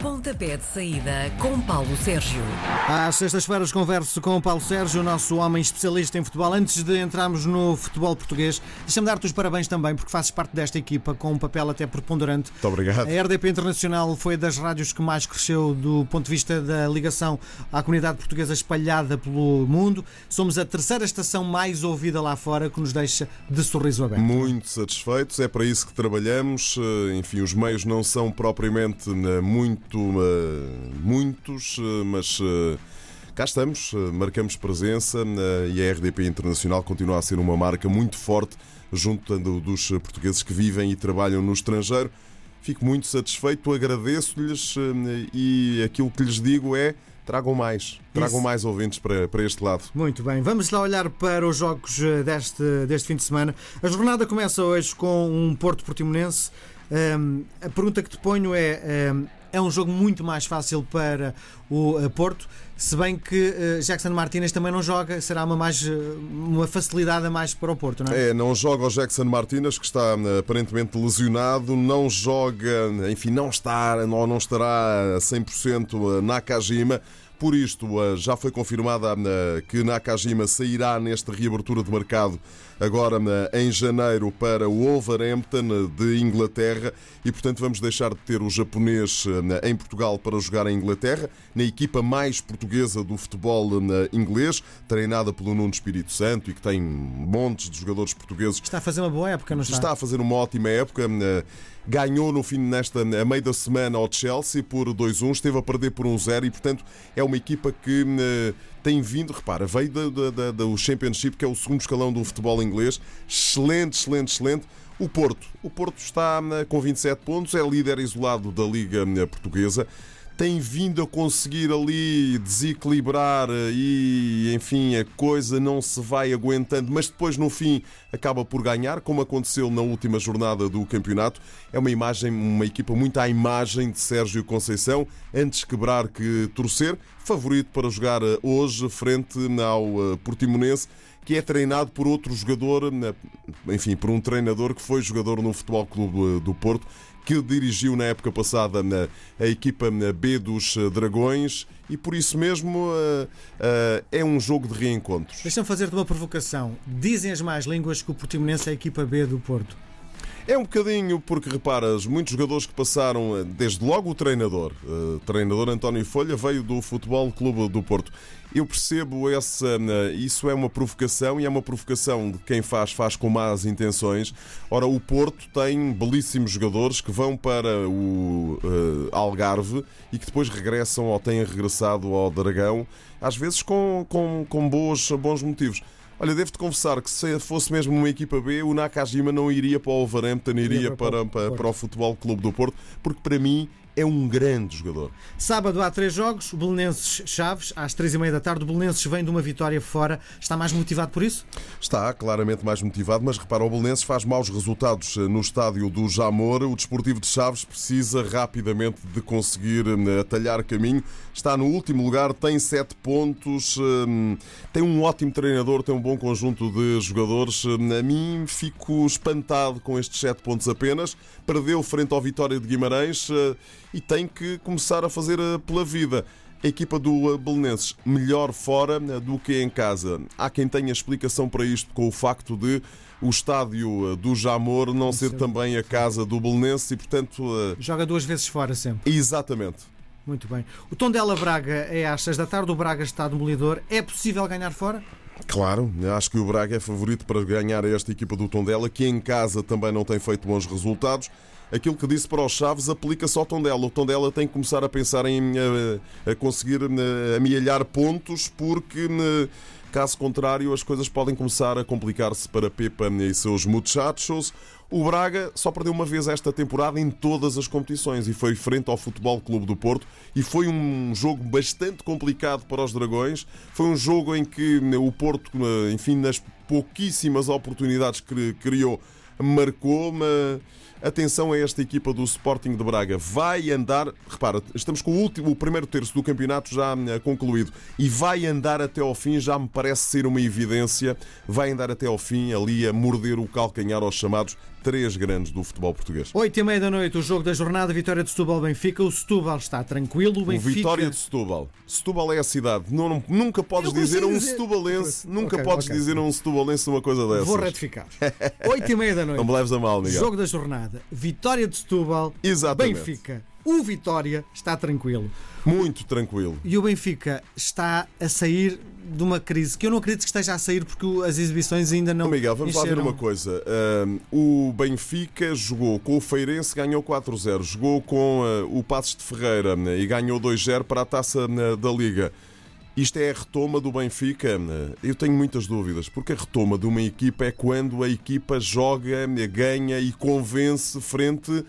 Pontapé de saída com Paulo Sérgio. Às sextas-feiras converso com o Paulo Sérgio, nosso homem especialista em futebol. Antes de entrarmos no futebol português, deixa-me dar-te os parabéns também, porque fazes parte desta equipa com um papel até preponderante. Muito obrigado. A RDP Internacional foi das rádios que mais cresceu do ponto de vista da ligação à comunidade portuguesa espalhada pelo mundo. Somos a terceira estação mais ouvida lá fora, que nos deixa de sorriso aberto. Muito satisfeitos, é para isso que trabalhamos. Eh, Enfim, os meios não são propriamente eh, muito muitos, eh, mas eh, cá estamos, eh, marcamos presença e a RDP Internacional continua a ser uma marca muito forte junto do- dos portugueses que vivem e trabalham no estrangeiro. Fico muito satisfeito, agradeço-lhes e aquilo que lhes digo é tragam mais, tragam Isso. mais ouvintes para, para este lado. Muito bem, vamos lá olhar para os jogos deste, deste fim de semana. A jornada começa hoje com um Porto Portimonense. Ahm, a pergunta que te ponho é: ahm, é um jogo muito mais fácil para o eh, Porto, se bem que eh, Jackson Martínez também não joga, será uma, mais, eh, uma facilidade a mais para o Porto, não é? É, não joga o Jackson Martínez, que está aparentemente lesionado, não joga, enfim, não está ou não estará a 100% Nakajima. Por isto, já foi confirmada que Nakajima sairá nesta reabertura de mercado agora eh, em janeiro para o Wolverhampton de Inglaterra e, portanto, vamos deixar de ter o japonês eh, em Portugal para jogar em Inglaterra, na equipa mais portuguesa do futebol eh, inglês, treinada pelo Nuno Espírito Santo e que tem montes de jogadores portugueses Está a fazer uma boa época, não está? Está a fazer uma ótima época. Ganhou no fim nesta a meio da semana ao Chelsea por 2-1, esteve a perder por 1-0 e, portanto, é uma equipa que eh, tem vindo, repara, veio da- da- da- do Championship, que é o segundo escalão do futebol inglês. Excelente, excelente, excelente. O Porto. O Porto está eh, com 27 pontos, é líder isolado da Liga eh, Portuguesa. Tem vindo a conseguir ali desequilibrar eh, e, enfim, a coisa não se vai aguentando, mas depois no fim acaba por ganhar, como aconteceu na última jornada do campeonato. É uma imagem, uma equipa muito à imagem de Sérgio Conceição, antes quebrar que torcer. Favorito para jogar eh, hoje frente ao eh, Portimonense que é treinado por outro jogador, enfim, por um treinador que foi jogador no Futebol Clube eh, do Porto, que dirigiu na época passada a equipa B dos Dragões e por isso mesmo é um jogo de reencontros. Deixa-me fazer-te uma provocação. Dizem as más línguas que o Portimonense é a equipa B do Porto. É um bocadinho porque reparas, muitos jogadores que passaram, eh, desde logo o treinador, eh, treinador António Folha, veio do Futebol Clube do Porto. Eu percebo essa, eh, isso é uma provocação e é uma provocação de quem faz, faz com más intenções. Ora, o Porto tem belíssimos jogadores que vão para o eh, Algarve e que depois regressam ou têm regressado ao Dragão, às vezes com, com, com bons, bons motivos. Olha, devo-te confessar que se fosse mesmo uma equipa B, o Nakajima não iria para o Wolverhampton, iria para para, para, para o Futebol Clube do Porto, porque para mim é um grande jogador. Sábado há três jogos, o Belenenses Chaves, às três e meia da tarde. O Belenenses vem de uma vitória fora. Está mais motivado por isso? Está claramente mais motivado, mas repara, o Belenenses faz maus resultados eh, no estádio do Jamor. O Desportivo de Chaves precisa rapidamente de conseguir eh, atalhar caminho. Está no último lugar, tem sete pontos, eh, tem um ótimo treinador, tem um bom conjunto de jogadores. A mim fico espantado com estes sete pontos apenas. Perdeu frente ao Vitória de Guimarães e tem que começar a fazer eh, pela vida. A equipa do eh, Belenenses melhor fora eh, do que em casa. Há quem tenha explicação para isto com o facto de o estádio do Jamor não ser também a casa do Belenenses e, portanto, Joga duas vezes fora sempre. exatamente. Muito bem. O Tondela Braga é às seis da tarde. O Braga está demolidor. É possível ganhar fora? Claro, acho que o Braga é favorito para ganhar esta equipa do Tondela, que em casa também não tem feito bons resultados. Aquilo que disse para os Chaves aplica-se ao Tondela. O Tondela tem que começar a pensar em eh, a conseguir eh, amealhar pontos, porque eh, caso contrário as coisas podem começar a complicar-se para Pepa e seus muchachos. O Braga só perdeu uma vez esta temporada em todas as competições e foi frente ao Futebol Clube do Porto e foi um jogo bastante complicado para os Dragões. Foi um jogo em que o Porto, enfim, nas pouquíssimas oportunidades que criou, marcou, mas Atenção a esta equipa do Sporting de Braga. Vai andar, repara, estamos com o, último, o primeiro terço do campeonato já eh, concluído e vai andar até ao fim, já me parece ser uma evidência. Vai andar até ao fim ali a morder o calcanhar aos chamados três grandes do futebol português. Oito e meia da noite, o jogo da jornada, vitória de Setúbal-Benfica. O Setúbal está tranquilo, o O Benfica... Vitória de Setúbal. Setúbal é a cidade. Não, não- nunca podes dizer a um dizer- setubalense, nunca Ok, podes ok. dizer a um setubalense uma coisa dessas. Vou retificar. Oito e meia da noite. Não me leves a mal, Miguel. Jogo da jornada. Vitória de Setúbal. Exatamente. Benfica. O Vitória está tranquilo. Muito tranquilo. E o Benfica está a sair de uma crise que eu não acredito que esteja a sair porque as exibições ainda não. Miguel, vamos lá ver encheram. uma coisa. O Benfica jogou com o Feirense, ganhou 4-0. Jogou com ah, o Passos de Ferreira né, e ganhou 2-0 para a taça né, da Liga. Isto é a retoma do Benfica? né? Eu tenho muitas dúvidas, porque a retoma de uma equipa é quando a equipa joga, ganha e convence frente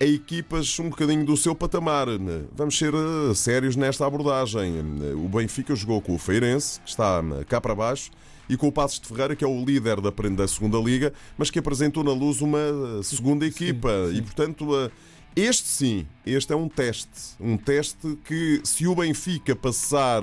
a equipas um bocadinho do seu patamar. né? Vamos ser eh, sérios nesta abordagem. O Benfica jogou com o Feirense, que está né, cá para baixo, e com o Passos de Ferreira, que é o líder da, da segunda Liga, mas que apresentou na luz uma eh, segunda equipa. E, portanto, eh, este sim, este é um teste. Um teste que, se o Benfica passar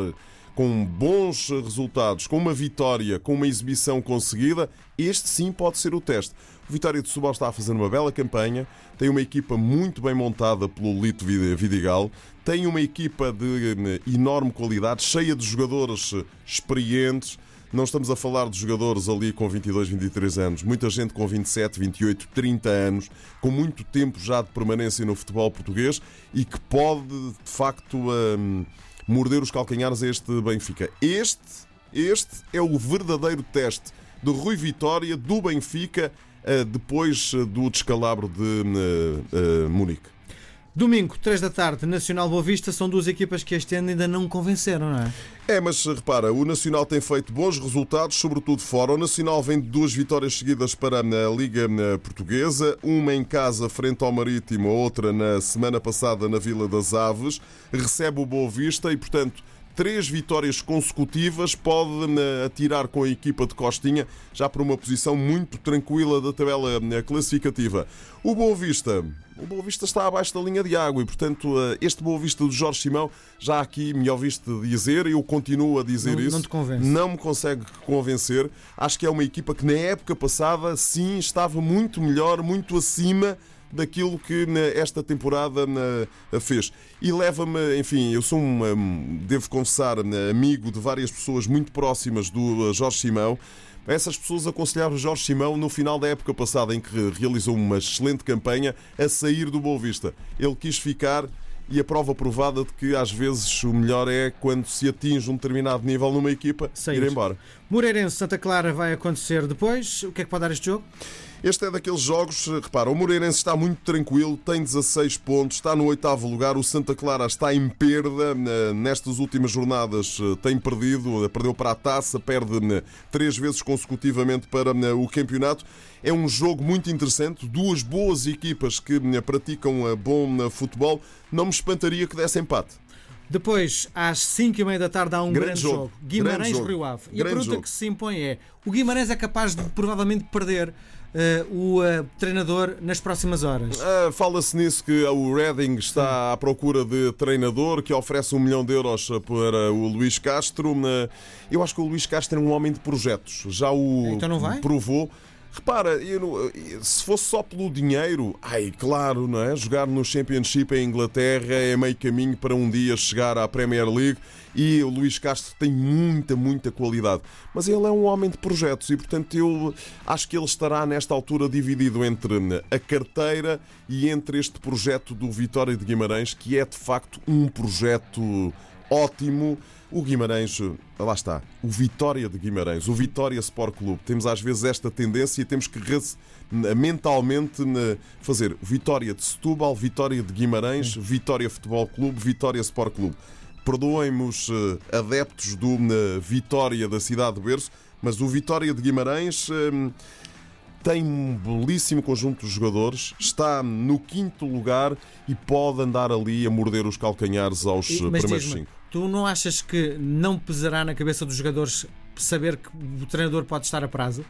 com bons resultados, com uma vitória, com uma exibição conseguida, este sim pode ser o teste. O Vitória de Setúbal está a fazer uma bela campanha, tem uma equipa muito bem montada pelo Lito Vid- Vidigal, tem uma equipa de eh, enorme qualidade, cheia de jogadores eh, experientes. Não estamos a falar de jogadores ali com 22, 23 anos, muita gente com 27, 28, 30 anos, com muito tempo já de permanência no futebol português e que pode, de facto, hum, morder os calcanhares a este Benfica. Este, este é o verdadeiro teste de Rui Vitória, do Benfica, eh, depois eh, do descalabro de eh, Munique. Domingo, 3 da tarde, Nacional Boa Vista. São duas equipas que este ano ainda não convenceram, não é? É, mas repara, o Nacional tem feito bons resultados, sobretudo fora. O Nacional vem de duas vitórias seguidas para a Liga Portuguesa, uma em casa frente ao Marítimo, outra na semana passada na Vila das Aves. Recebe o Boa Vista e, portanto, três vitórias consecutivas pode eh, atirar com a equipa de Costinha já para uma posição muito tranquila da tabela eh, classificativa. O Boa Vista. O Boa Vista está abaixo da linha de água e, portanto, eh, este Boa Vista do Jorge Simão, já aqui me ouviste dizer, eu continuo a dizer Não- isso. não te convence. Não me consegue convencer. Acho que é uma equipa que na época passada, sim, estava muito melhor, muito acima daquilo que né, esta temporada né, fez. E leva-me, enfim, eu sou um, devo confessar, né, amigo de várias pessoas muito próximas do Jorge Simão. Essas pessoas aconselharam o Jorge Simão no final da época passada, em que realizou uma excelente campanha, a sair do Boa Vista. Ele quis ficar e a prova provada de que às vezes o melhor é quando se atinge um determinado nível numa equipa, Sair. ir embora. Moreirense Santa Clara vai acontecer depois. O que é que pode dar este jogo? Este é daqueles jogos, repara, o Moreirense está muito tranquilo, tem 16 pontos, está no oitavo lugar, o Santa Clara está em perda, eh, nestas últimas jornadas eh, tem perdido, eh, perdeu para a taça, perde três vezes consecutivamente para o campeonato. É um jogo muito interessante, duas boas equipas que praticam bom futebol, não me espantaria que desse empate. Depois, às 5 e meia da tarde, há um Grande grande, jogo. jogo. Guimarães Grande jogo. Rio Ave. E a pergunta jogo. que se impõe é: o Guimarães é capaz de provavelmente perder eh, o eh, treinador nas próximas horas? Ah, Fala-se nisso que o Reading está à procura de treinador que oferece um milhão de euros para o Luís Castro. Eu acho que o Luís Castro é um homem de projetos. Já o Então não vai? provou. Repara, não- se fosse só pelo dinheiro, ai, claro, não é? Jogar no Championship em Inglaterra é meio caminho para um dia chegar à Premier League e o Luís Castro tem muita, muita qualidade. Mas ele é um homem de projetos e, portanto, eu acho que ele estará nesta altura dividido entre a carteira e entre este projeto do Vitória de Guimarães, que é de facto um projeto ótimo. O Guimarães, lá está, o Vitória de Guimarães, o Vitória Sport Clube. Temos às vezes esta tendência e temos que mentalmente fazer Vitória de Setúbal, Vitória de Guimarães, Vitória Futebol Clube, Vitória Sport Clube. Perdoem-me os eh, adeptos do Vitória da cidade de Berço, mas o Vitória de Guimarães eh, tem um belíssimo conjunto de jogadores, está no quinto lugar e pode andar ali a morder os calcanhares aos E- primeiros cinco. Tu não achas que não pesará na cabeça dos jogadores saber que o treinador pode estar a prazo?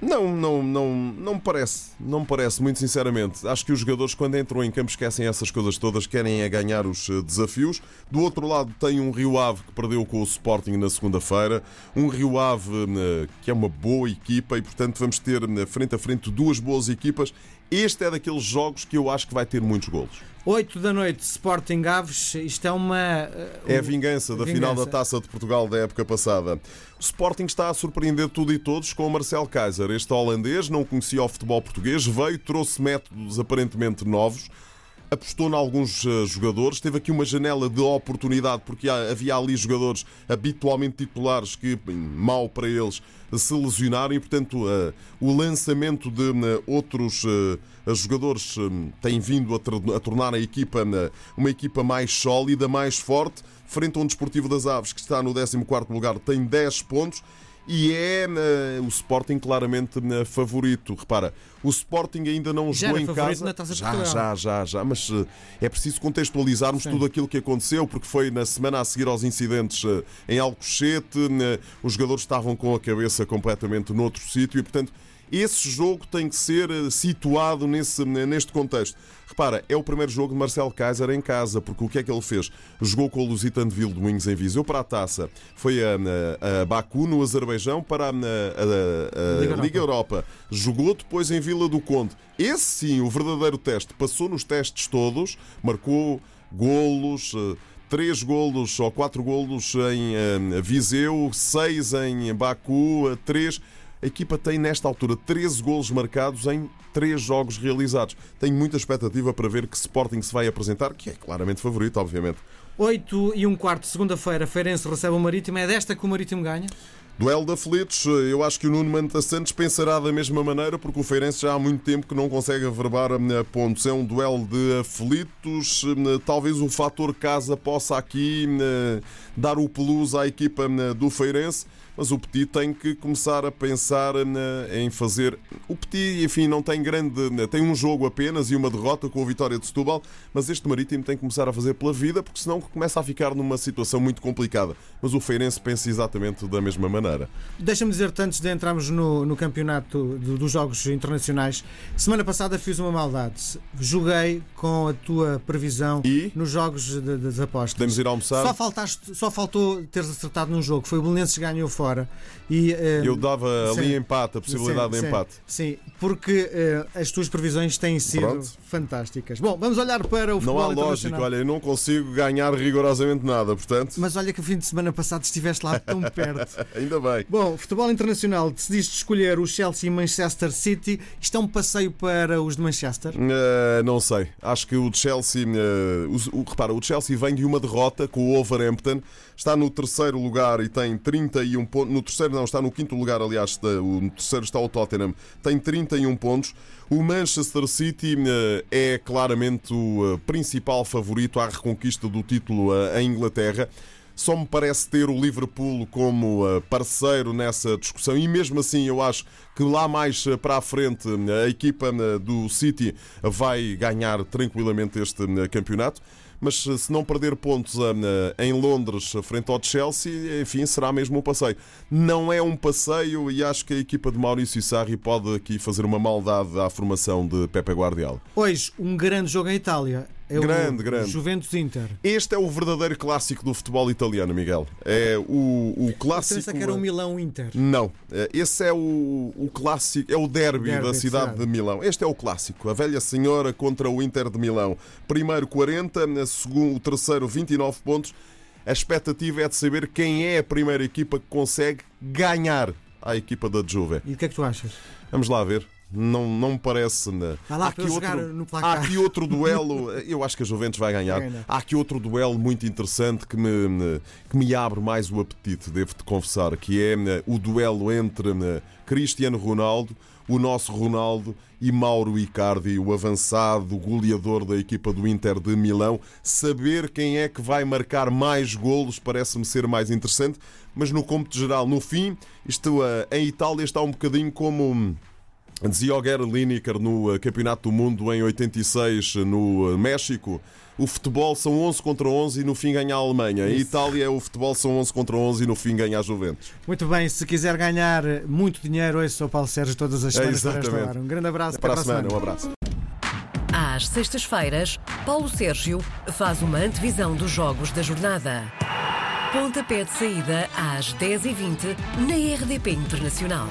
Não, não, não, não me parece. Não me parece, muito sinceramente. Acho que os jogadores, quando entram em campo, esquecem essas coisas todas, querem é ganhar os eh, desafios. Do outro lado, tem um Rio Ave que perdeu com o Sporting na segunda-feira. Um Rio Ave eh, que é uma boa equipa e, portanto, vamos ter eh, frente a frente duas boas equipas. Este é daqueles jogos que eu acho que vai ter muitos golos. 8 da noite, Sporting Aves. Isto é uma. É a vingança da vingança. final da Taça de Portugal da época passada. O Sporting está a surpreender tudo e todos com o Marcel Kaiser. Este holandês não conhecia o futebol português, veio, trouxe métodos aparentemente novos apostou em alguns jogadores, teve aqui uma janela de oportunidade, porque havia ali jogadores habitualmente titulares que, mal para eles, se lesionaram e, portanto, o lançamento de outros jogadores tem vindo a tornar a equipa uma equipa mais sólida, mais forte, frente a um Desportivo das Aves que está no 14º lugar, tem 10 pontos e é uh, o Sporting claramente uh, favorito. Repara, o Sporting ainda não já jogou em casa. Na taça já, já, já, já, mas uh, é preciso contextualizarmos Sim. tudo aquilo que aconteceu, porque foi na semana a seguir aos incidentes em Alcochete, os jogadores estavam com a cabeça completamente noutro sítio e, portanto, esse jogo tem que ser eh, situado nesse, neste contexto. Repara, é o primeiro jogo de Marcel Kaiser em casa, porque o que é que ele fez? Jogou com o Lusitano de Ville Domingos em Viseu para a taça. Foi a, a, a Baku, no Azerbaijão, para a, a Liga, Liga Europa. Europa. Jogou depois em Vila do Conde. Esse sim, o verdadeiro teste. Passou nos testes todos, marcou golos eh, três golos ou quatro golos em uh, Viseu, seis em Baku, três a equipa tem, nesta altura, 13 golos marcados em 3 jogos realizados. Tenho muita expectativa para ver que Sporting se vai apresentar, que é claramente favorito, obviamente. 8 e um quarto, segunda-feira, Feirense recebe o Marítimo. É desta que o Marítimo ganha? Duelo de aflitos, eu acho que o Nuno Manta Santos pensará da mesma maneira, porque o Feirense já há muito tempo que não consegue averbar pontos. É um duelo de aflitos, talvez o fator casa possa aqui dar o plus à equipa do Feirense mas o Petit tem que começar a pensar em fazer. O Petit, enfim, não tem grande. tem um jogo apenas e uma derrota com a vitória de Setúbal, mas este Marítimo tem que começar a fazer pela vida, porque senão começa a ficar numa situação muito complicada. Mas o Feirense pensa exatamente da mesma maneira. Deixa-me dizer-te antes de entrarmos no, no campeonato dos Jogos Internacionais, semana passada fiz uma maldade. Joguei com a tua previsão e? nos Jogos das apostas. Podemos ir almoçar? Só, faltaste, só faltou teres acertado num jogo. Foi o Belenenses ganhou fora fora. E, uh, Eu dava sim, ali empate, a possibilidade sim, de empate. Sim, porque uh, as tuas previsões têm sido Pronto. fantásticas. Bom, vamos olhar para o futebol Não há lógica, olha, eu não consigo ganhar rigorosamente nada, portanto. Mas olha que o fim de semana passado estiveste lá tão perto. Ainda bem. Bom, futebol internacional, decidiste escolher o Chelsea e Manchester City. Isto é um passeio para os de Manchester? Uh, não sei. Acho que o Chelsea, o, o, repara, o Chelsea vem de uma derrota com o Overhampton, está no terceiro lugar e tem 31 pontos pontos. No terceiro, não, está no quinto lugar, aliás. No terceiro está o Tottenham, tem 31 pontos. O Manchester City eh, é claramente o eh, principal favorito à reconquista do título eh, em Inglaterra. Só me parece ter o Liverpool como parceiro nessa discussão, e mesmo assim eu acho que lá mais para a frente a equipa do City vai ganhar tranquilamente este campeonato mas se não perder pontos em Londres frente ao Chelsea, enfim, será mesmo um passeio. Não é um passeio e acho que a equipa de Maurício Sarri pode aqui fazer uma maldade à formação de Pepe Guardiola. Hoje, um grande jogo em Itália. É grande, grande. Juventus Inter. Este é o verdadeiro clássico do futebol italiano, Miguel. É o, o clássico. Pensa que era o Milão Inter. Não. É, esse é o, o clássico, é o derby, derby da cidade de, de Milão. Este é o clássico. A velha senhora contra o Inter de Milão. Primeiro 40, segundo, o terceiro 29 pontos. A expectativa é de saber quem é a primeira equipa que consegue ganhar a equipa da Juve. E o que é que tu achas? Vamos lá ver. Não, não me parece. Né? lá há, aqui outro, há aqui outro duelo. Eu acho que a Juventus vai ganhar. Há aqui outro duelo muito interessante que me, que me abre mais o apetite, devo-te confessar, que é né, o duelo entre né, Cristiano Ronaldo, o nosso Ronaldo e Mauro Icardi, o avançado goleador da equipa do Inter de Milão. Saber quem é que vai marcar mais golos parece-me ser mais interessante, mas no cômputo geral, no fim, isto, eh, em Itália está um bocadinho como Dizia o Gary Lineker no eh, Campeonato do Mundo em 86 no eh, México. O futebol são 11 contra 11 e no fim ganha a Alemanha. Em Itália, o futebol são 11 contra 11 e no fim ganha a Juventus. Muito bem, se quiser ganhar muito dinheiro, esse é o Paulo Sérgio todas as semanas para esta exatamente. hora. Um grande abraço. Para a até semana, um abraço. Às sextas-feiras, Paulo Sérgio faz uma antevisão dos jogos da jornada. Pontapé de saída às 10h20 na RDP Internacional.